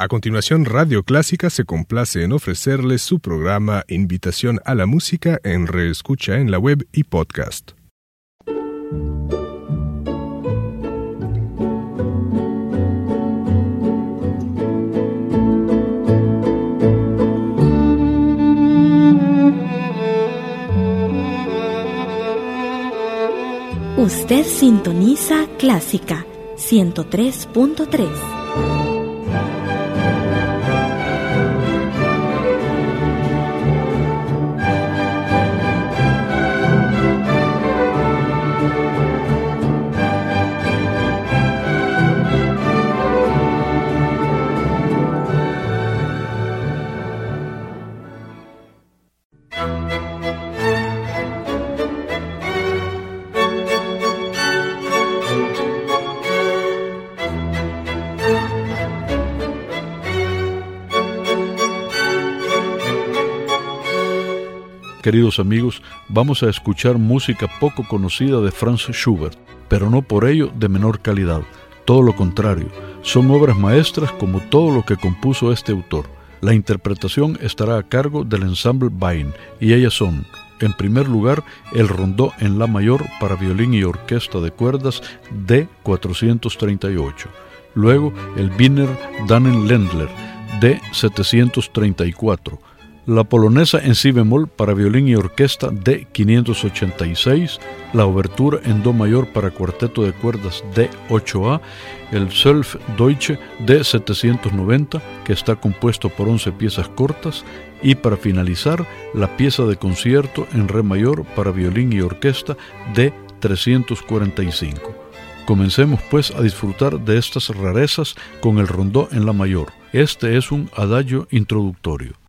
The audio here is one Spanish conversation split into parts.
A continuación, Radio Clásica se complace en ofrecerles su programa Invitación a la Música en reescucha en la web y podcast. Usted sintoniza Clásica 103.3. queridos amigos, vamos a escuchar música poco conocida de Franz Schubert, pero no por ello de menor calidad. Todo lo contrario, son obras maestras como todo lo que compuso este autor. La interpretación estará a cargo del ensemble Bain y ellas son, en primer lugar, el rondó en la mayor para violín y orquesta de cuerdas D 438. Luego, el Wiener Dannen Lendler D 734 la polonesa en si bemol para violín y orquesta de 586, la obertura en do mayor para cuarteto de cuerdas de 8A, el Self Deutsche de 790, que está compuesto por 11 piezas cortas, y para finalizar, la pieza de concierto en re mayor para violín y orquesta de 345. Comencemos pues a disfrutar de estas rarezas con el rondó en la mayor. Este es un adagio introductorio.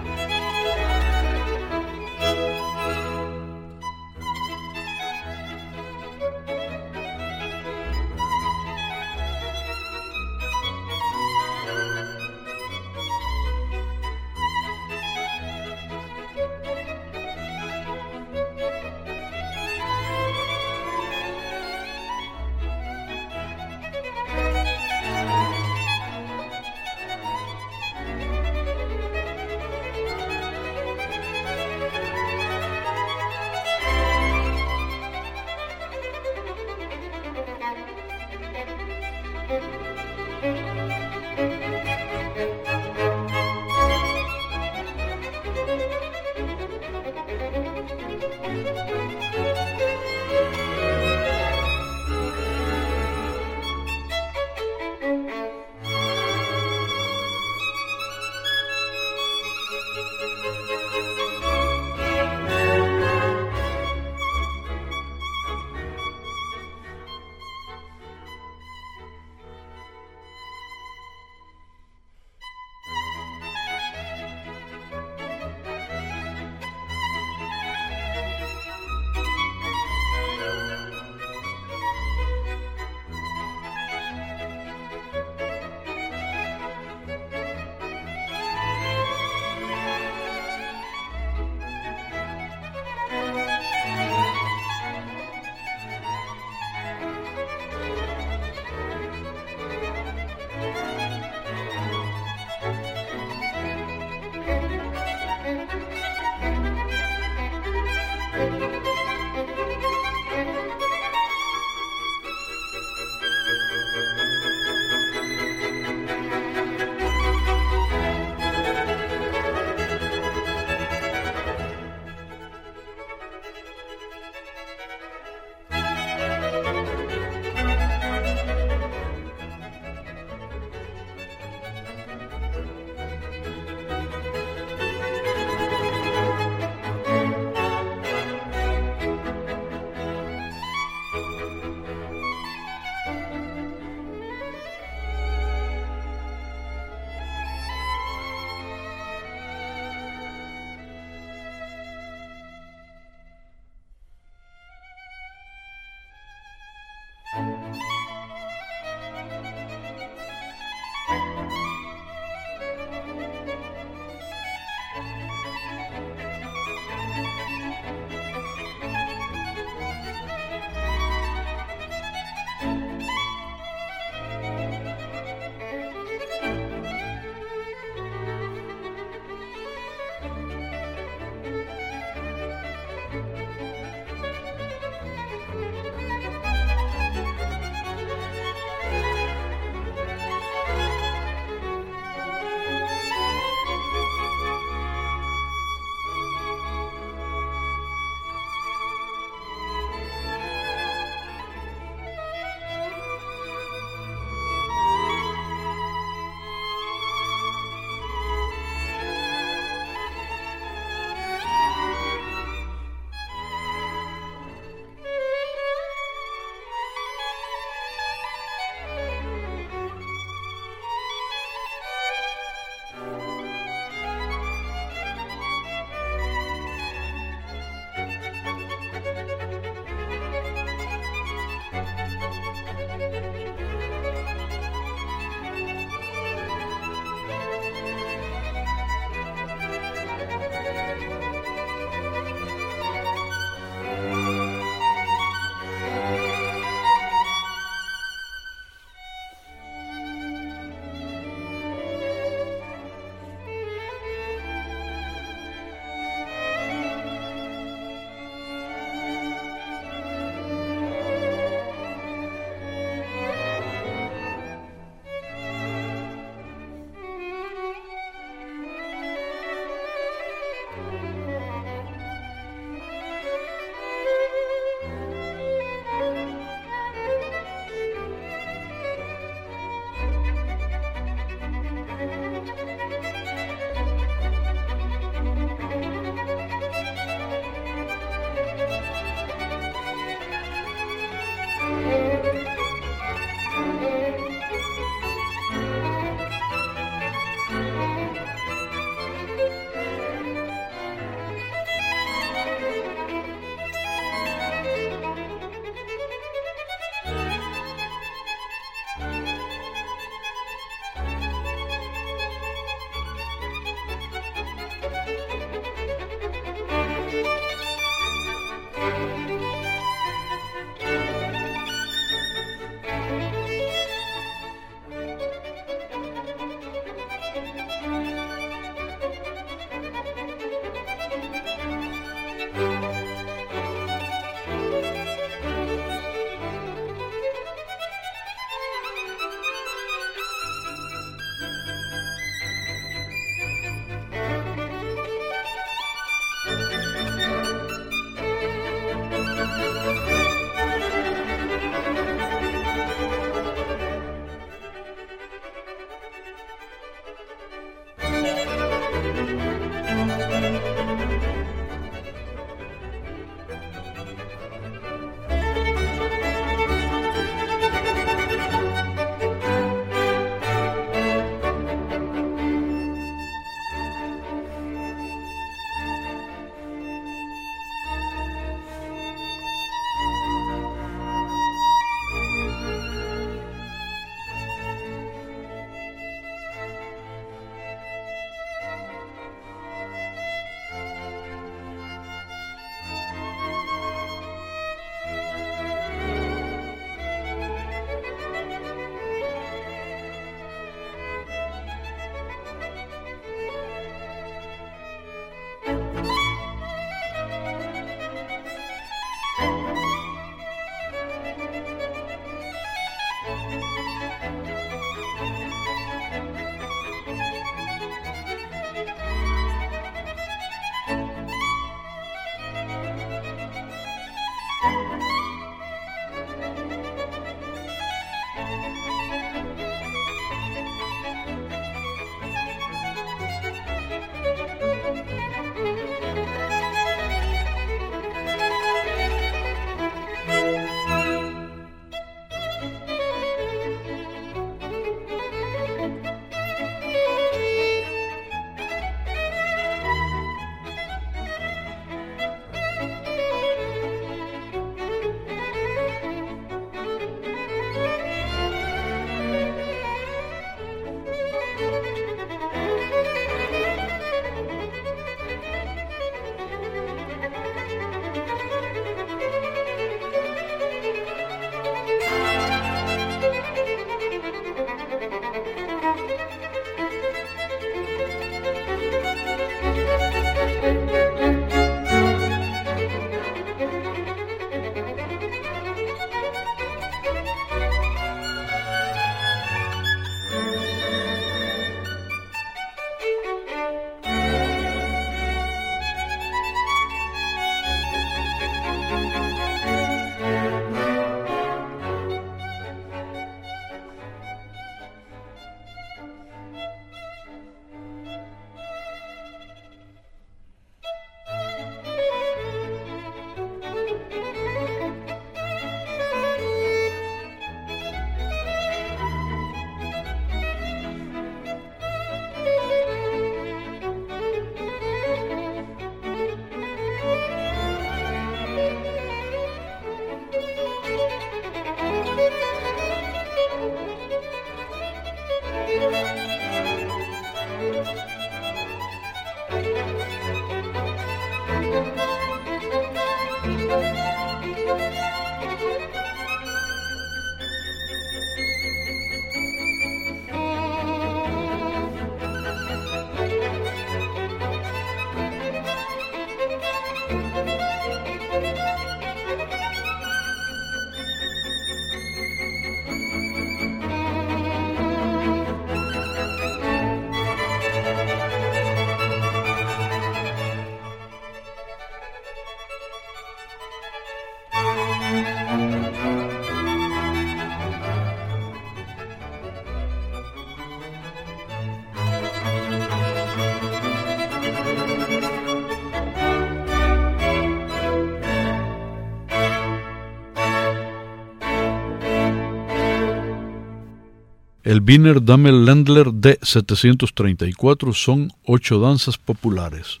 El Wiener Damel Ländler de 734 son ocho danzas populares.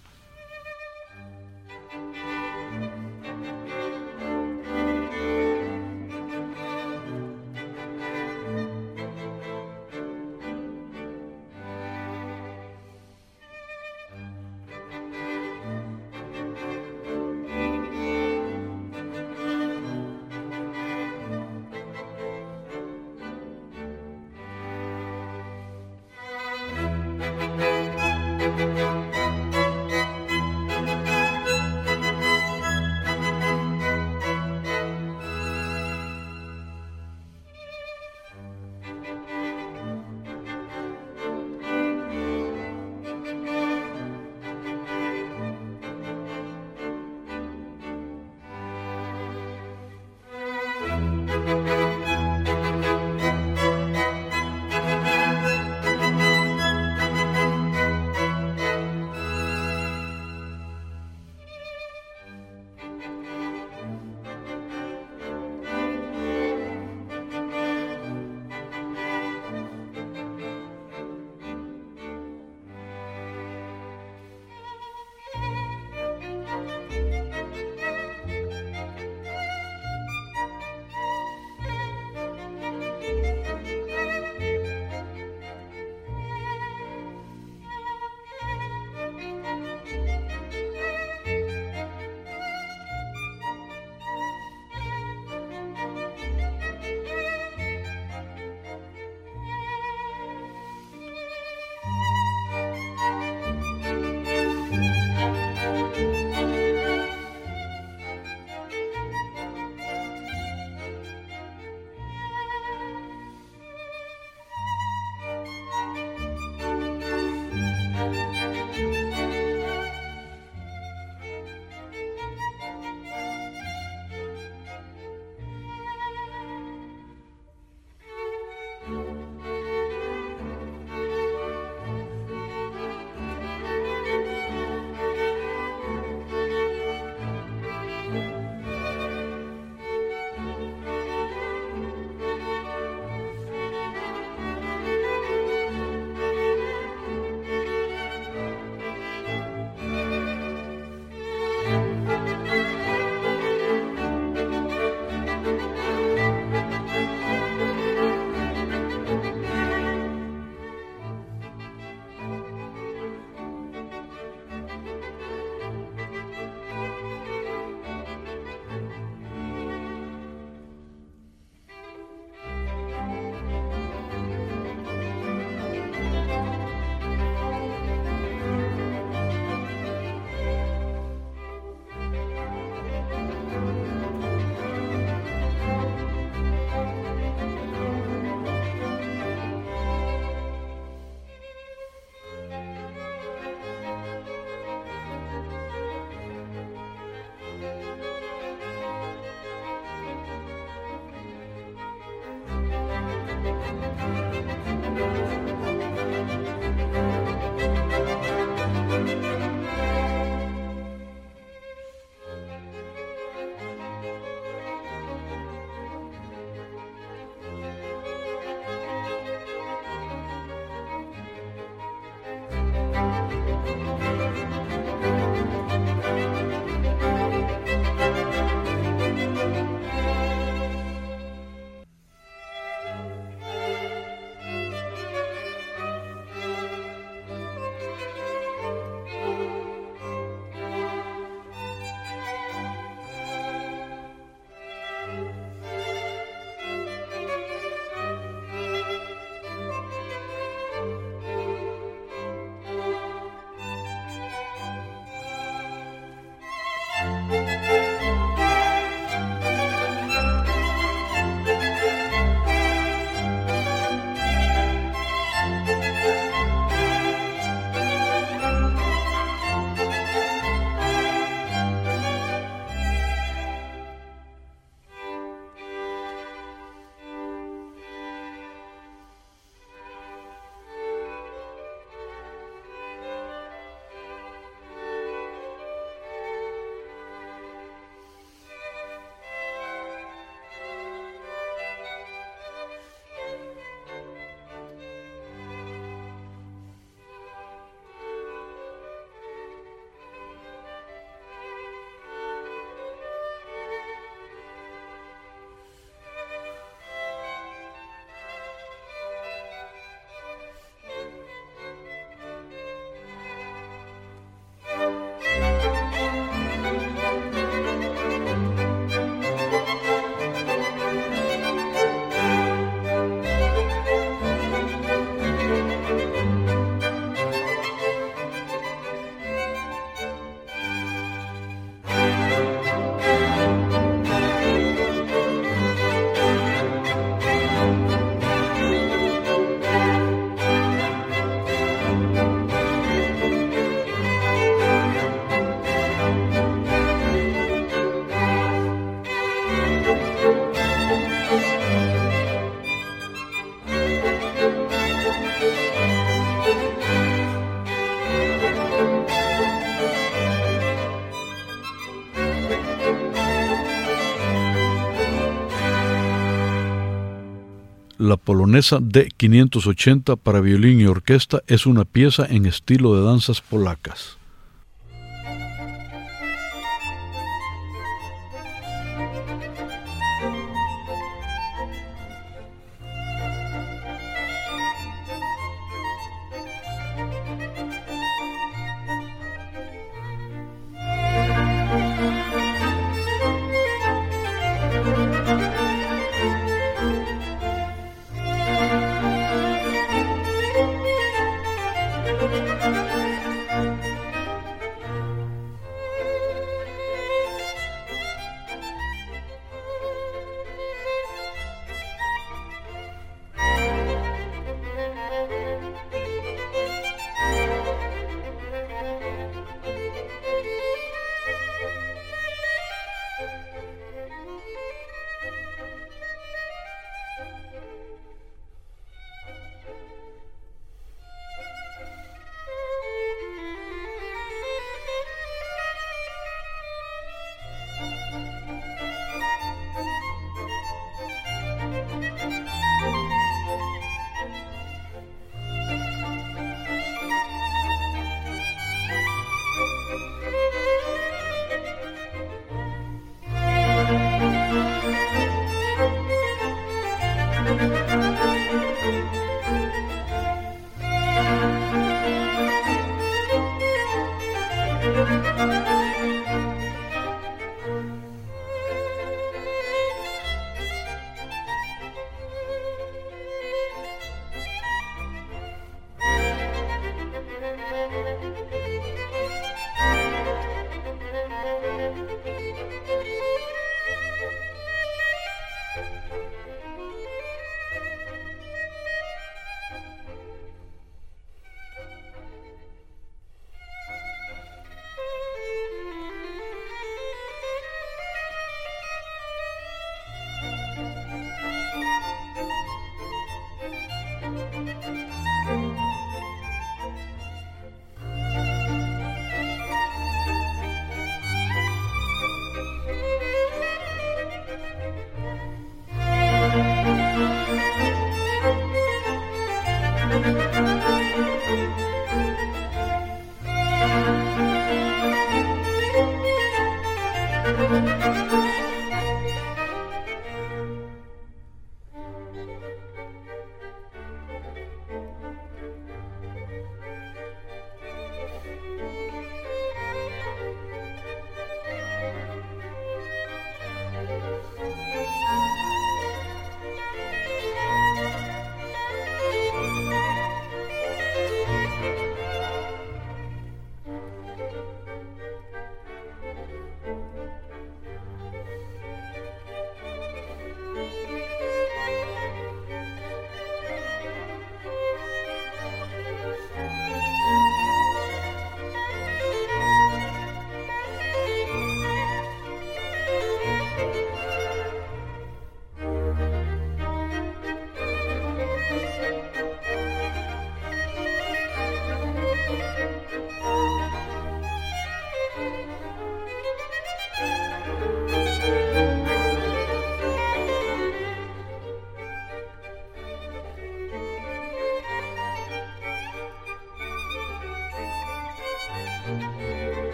La polonesa D580 para violín y orquesta es una pieza en estilo de danzas polacas.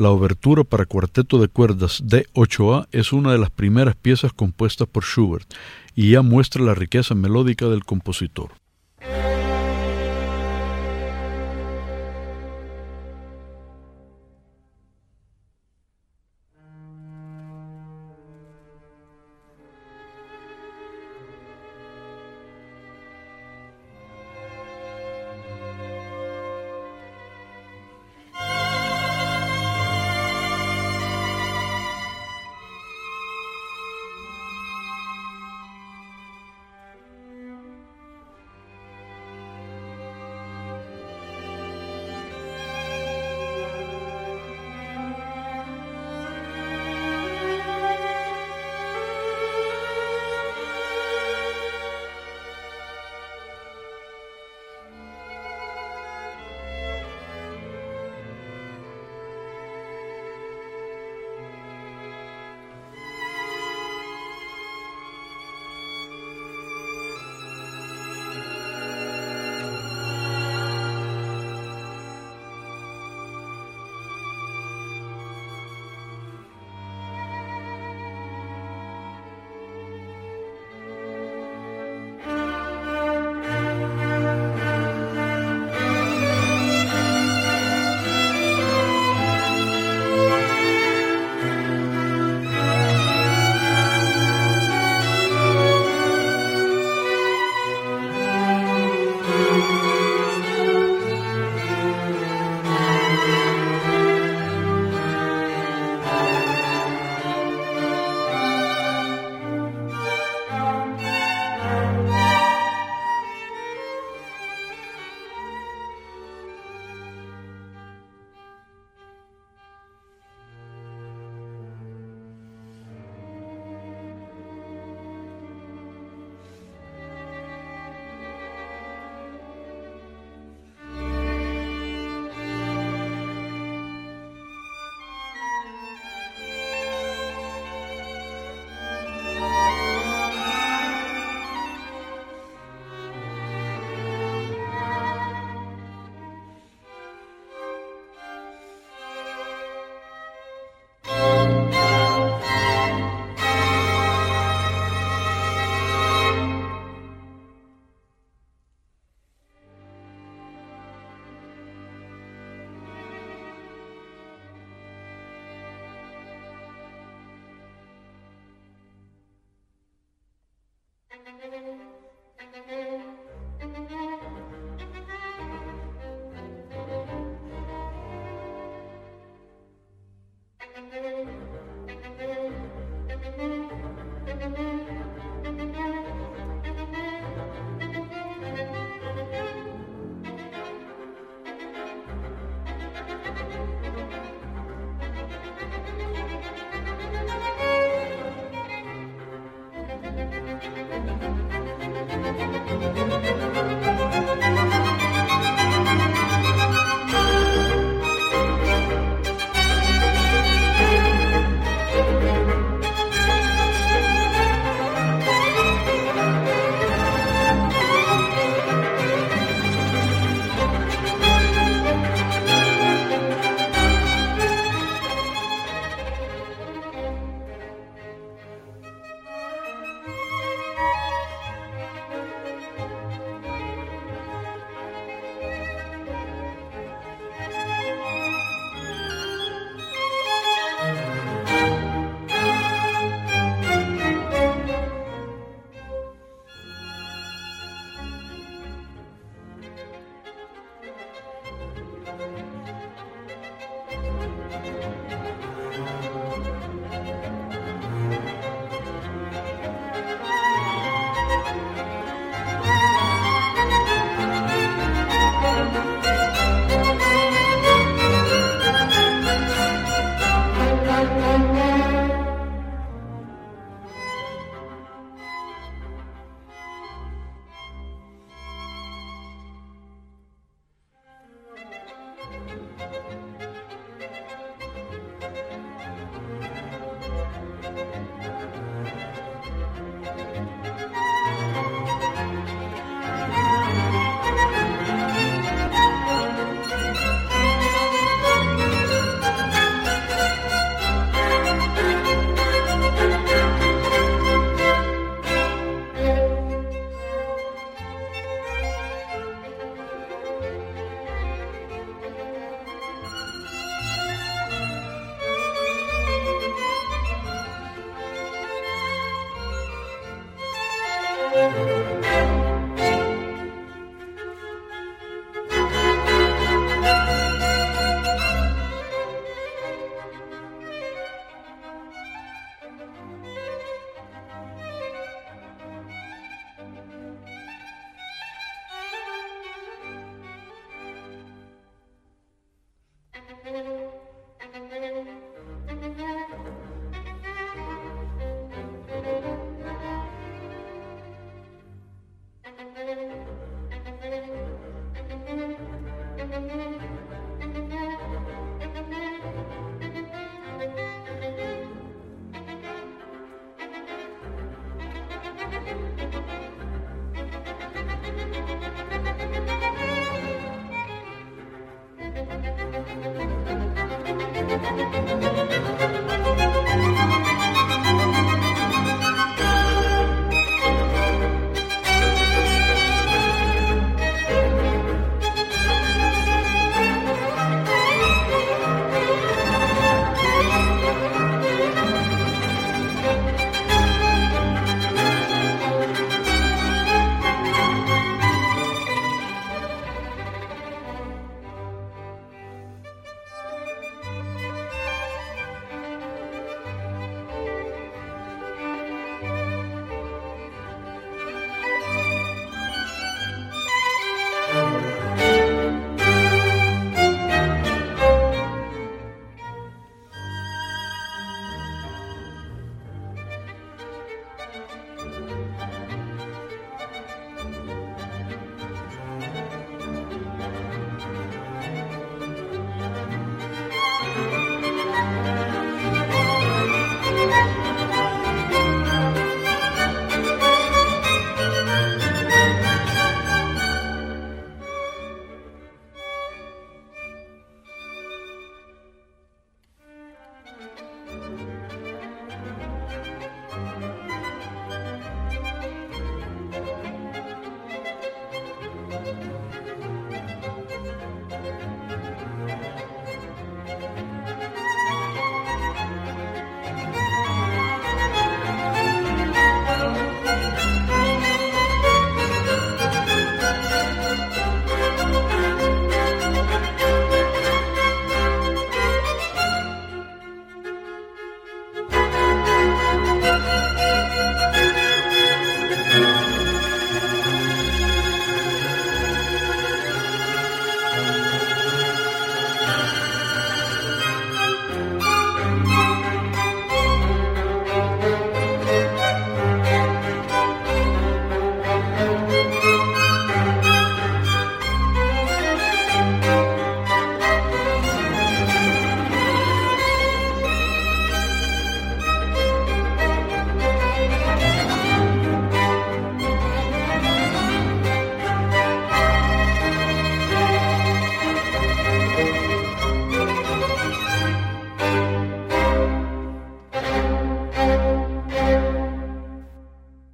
La obertura para cuarteto de cuerdas D8A es una de las primeras piezas compuestas por Schubert y ya muestra la riqueza melódica del compositor. thank you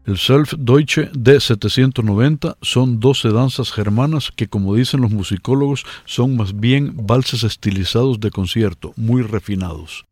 El Self-Deutsche D790 son 12 danzas germanas que, como dicen los musicólogos, son más bien valses estilizados de concierto, muy refinados.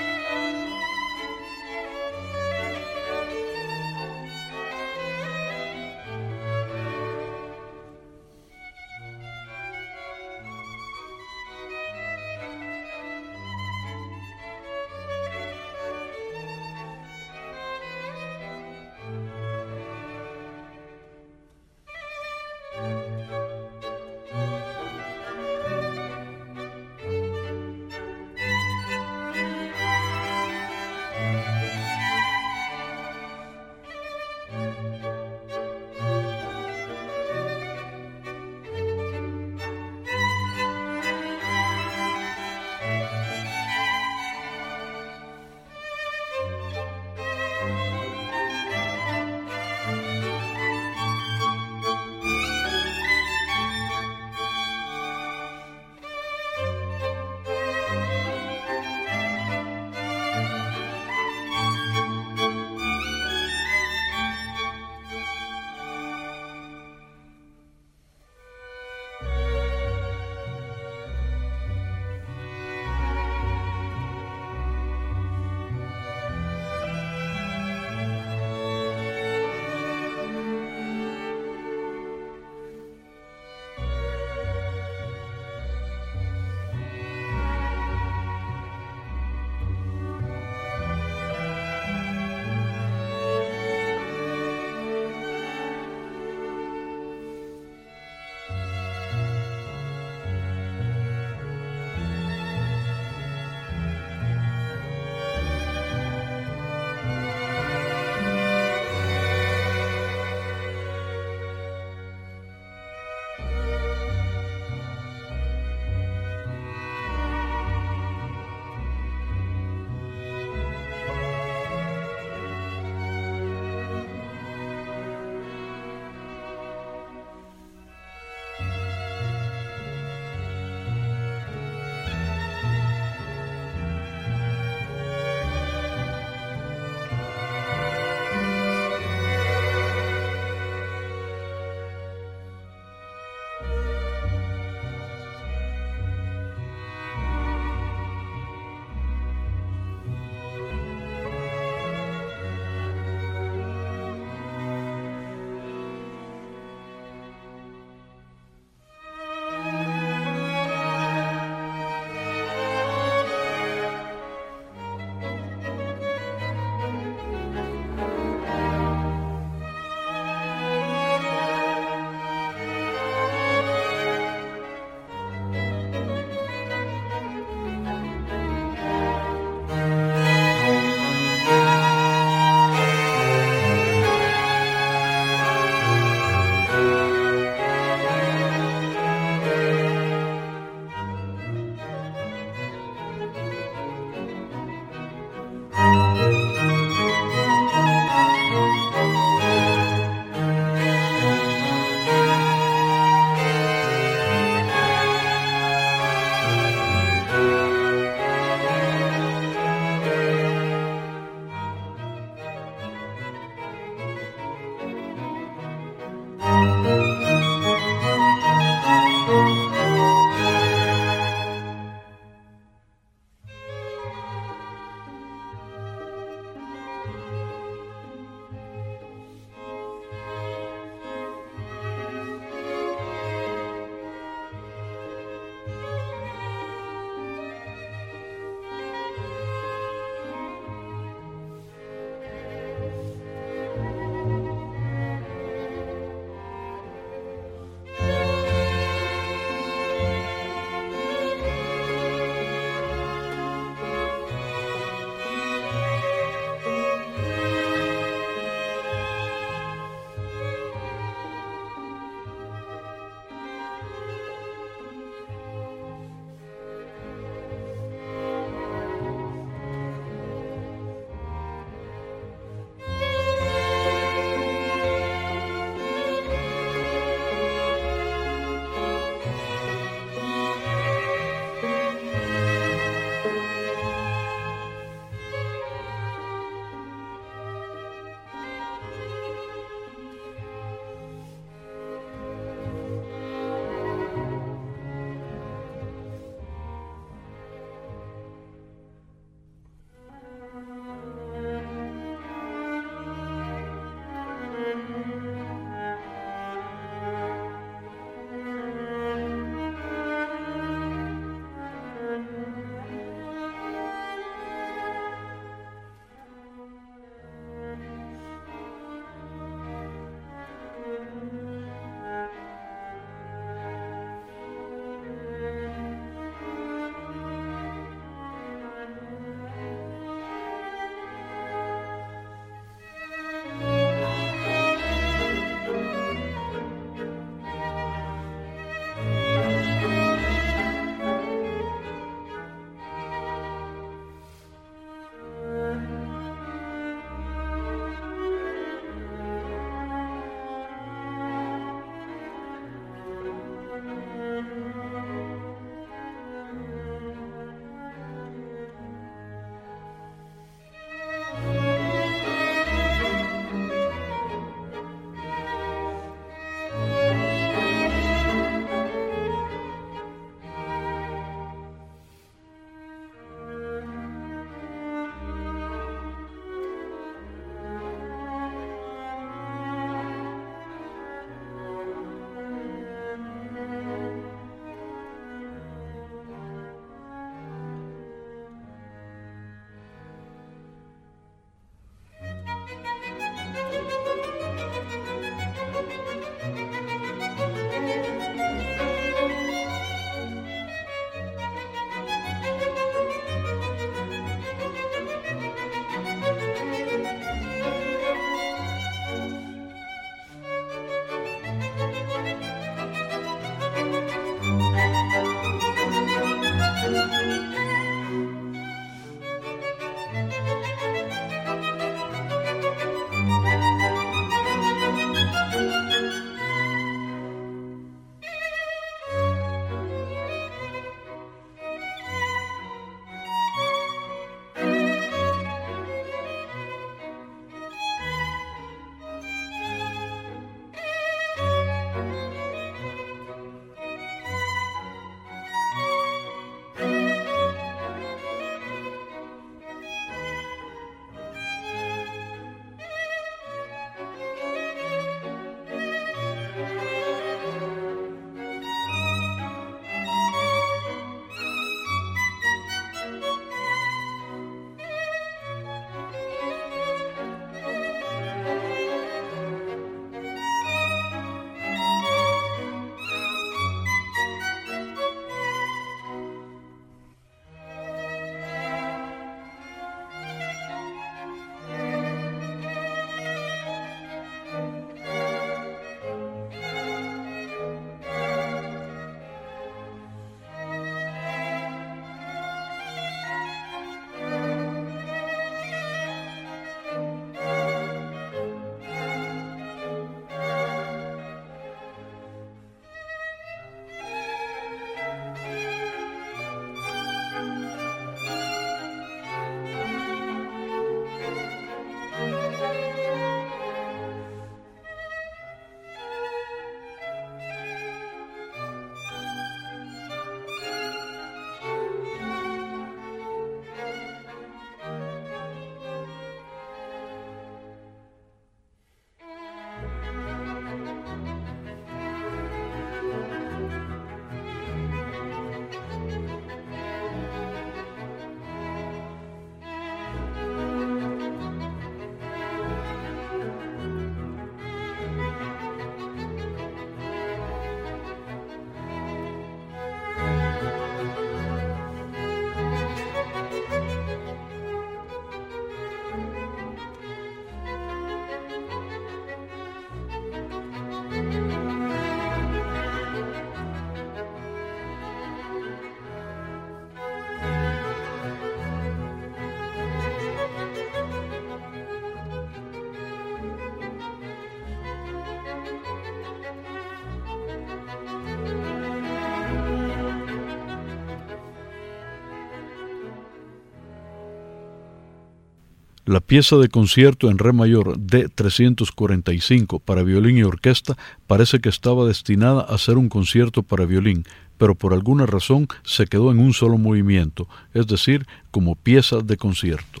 La pieza de concierto en re mayor D 345 para violín y orquesta parece que estaba destinada a ser un concierto para violín, pero por alguna razón se quedó en un solo movimiento, es decir, como pieza de concierto.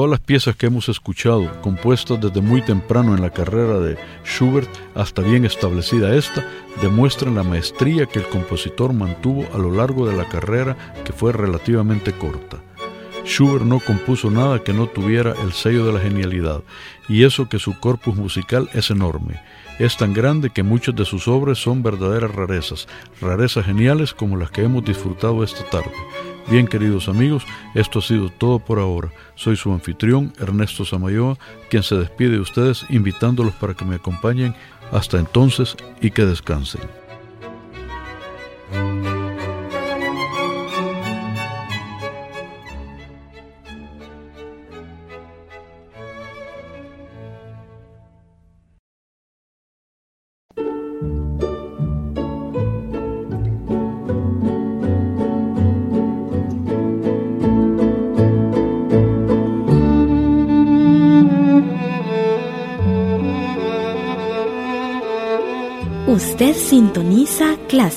Todas las piezas que hemos escuchado, compuestas desde muy temprano en la carrera de Schubert hasta bien establecida esta, demuestran la maestría que el compositor mantuvo a lo largo de la carrera que fue relativamente corta. Schubert no compuso nada que no tuviera el sello de la genialidad, y eso que su corpus musical es enorme. Es tan grande que muchas de sus obras son verdaderas rarezas, rarezas geniales como las que hemos disfrutado esta tarde. Bien, queridos amigos, esto ha sido todo por ahora. Soy su anfitrión, Ernesto Samayoa, quien se despide de ustedes invitándolos para que me acompañen hasta entonces y que descansen.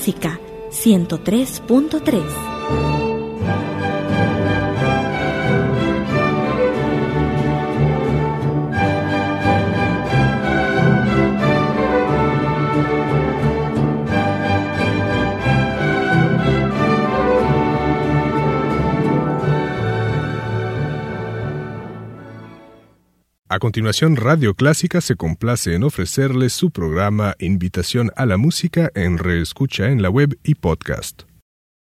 Clásica 103.3. A continuación, Radio Clásica se complace en ofrecerles su programa Invitación a la Música en reescucha en la web y podcast.